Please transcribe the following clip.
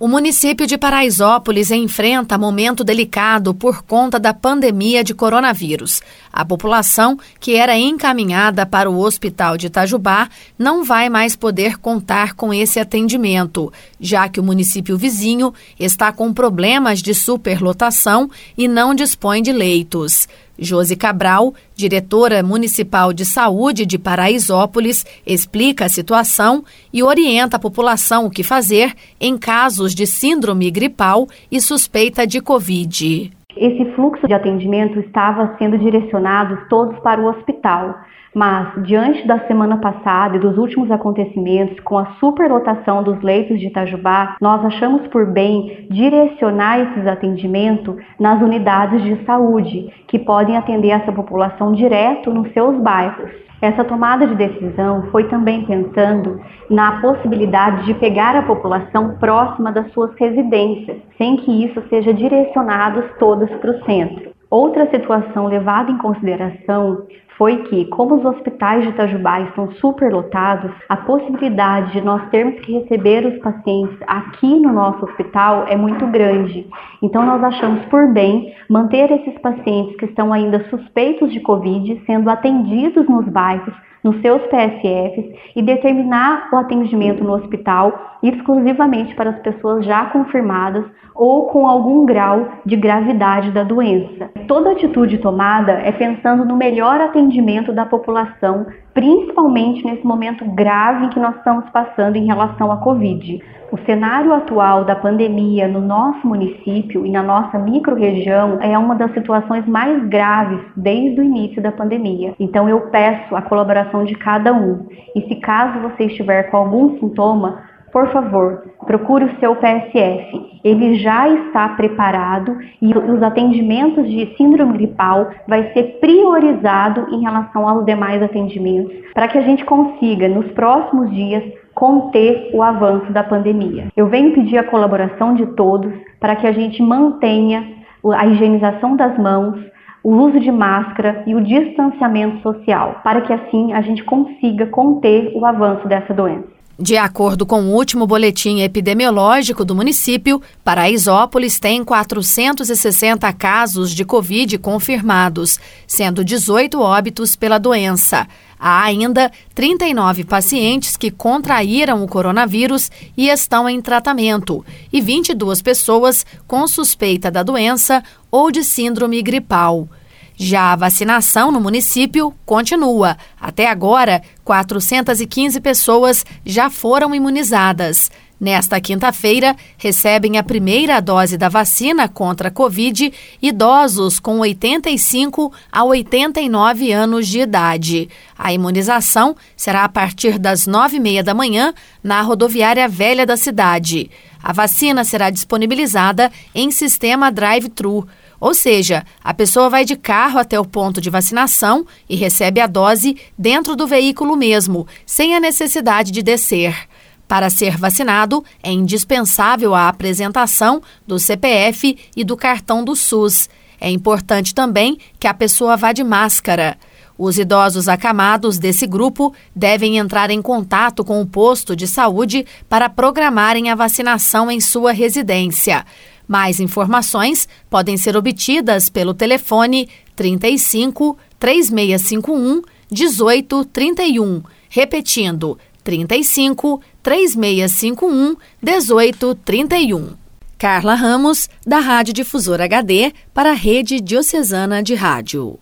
O município de Paraisópolis enfrenta momento delicado por conta da pandemia de coronavírus. A população, que era encaminhada para o hospital de Itajubá, não vai mais poder contar com esse atendimento, já que o município vizinho está com problemas de superlotação e não dispõe de leitos. Josi Cabral, diretora municipal de saúde de Paraisópolis, explica a situação e orienta a população o que fazer em casos de síndrome gripal e suspeita de Covid. Esse fluxo de atendimento estava sendo direcionado todos para o hospital. Mas, diante da semana passada e dos últimos acontecimentos com a superlotação dos leitos de Itajubá, nós achamos por bem direcionar esses atendimentos nas unidades de saúde, que podem atender essa população direto nos seus bairros. Essa tomada de decisão foi também pensando na possibilidade de pegar a população próxima das suas residências, sem que isso seja direcionado todas para o centro. Outra situação levada em consideração foi que, como os hospitais de Itajubá estão superlotados, a possibilidade de nós termos que receber os pacientes aqui no nosso hospital é muito grande. Então, nós achamos por bem manter esses pacientes que estão ainda suspeitos de Covid sendo atendidos nos bairros nos seus PSFs e determinar o atendimento no hospital exclusivamente para as pessoas já confirmadas ou com algum grau de gravidade da doença. Toda atitude tomada é pensando no melhor atendimento da população, principalmente nesse momento grave que nós estamos passando em relação à Covid. O cenário atual da pandemia no nosso município e na nossa microrregião é uma das situações mais graves desde o início da pandemia. Então eu peço a colaboração de cada um. E se caso você estiver com algum sintoma, por favor, procure o seu PSF. Ele já está preparado e os atendimentos de síndrome gripal vai ser priorizado em relação aos demais atendimentos, para que a gente consiga nos próximos dias conter o avanço da pandemia. Eu venho pedir a colaboração de todos para que a gente mantenha a higienização das mãos, o uso de máscara e o distanciamento social, para que assim a gente consiga conter o avanço dessa doença. De acordo com o último boletim epidemiológico do município, Paraisópolis tem 460 casos de Covid confirmados, sendo 18 óbitos pela doença. Há ainda 39 pacientes que contraíram o coronavírus e estão em tratamento, e 22 pessoas com suspeita da doença ou de síndrome gripal. Já a vacinação no município continua. Até agora, 415 pessoas já foram imunizadas. Nesta quinta-feira, recebem a primeira dose da vacina contra a Covid idosos com 85 a 89 anos de idade. A imunização será a partir das nove e meia da manhã na rodoviária velha da cidade. A vacina será disponibilizada em sistema drive-thru. Ou seja, a pessoa vai de carro até o ponto de vacinação e recebe a dose dentro do veículo mesmo, sem a necessidade de descer. Para ser vacinado, é indispensável a apresentação do CPF e do cartão do SUS. É importante também que a pessoa vá de máscara. Os idosos acamados desse grupo devem entrar em contato com o posto de saúde para programarem a vacinação em sua residência. Mais informações podem ser obtidas pelo telefone 35 3651 1831. Repetindo, 35 3651 1831. Carla Ramos, da Rádio Difusora HD, para a Rede Diocesana de Rádio.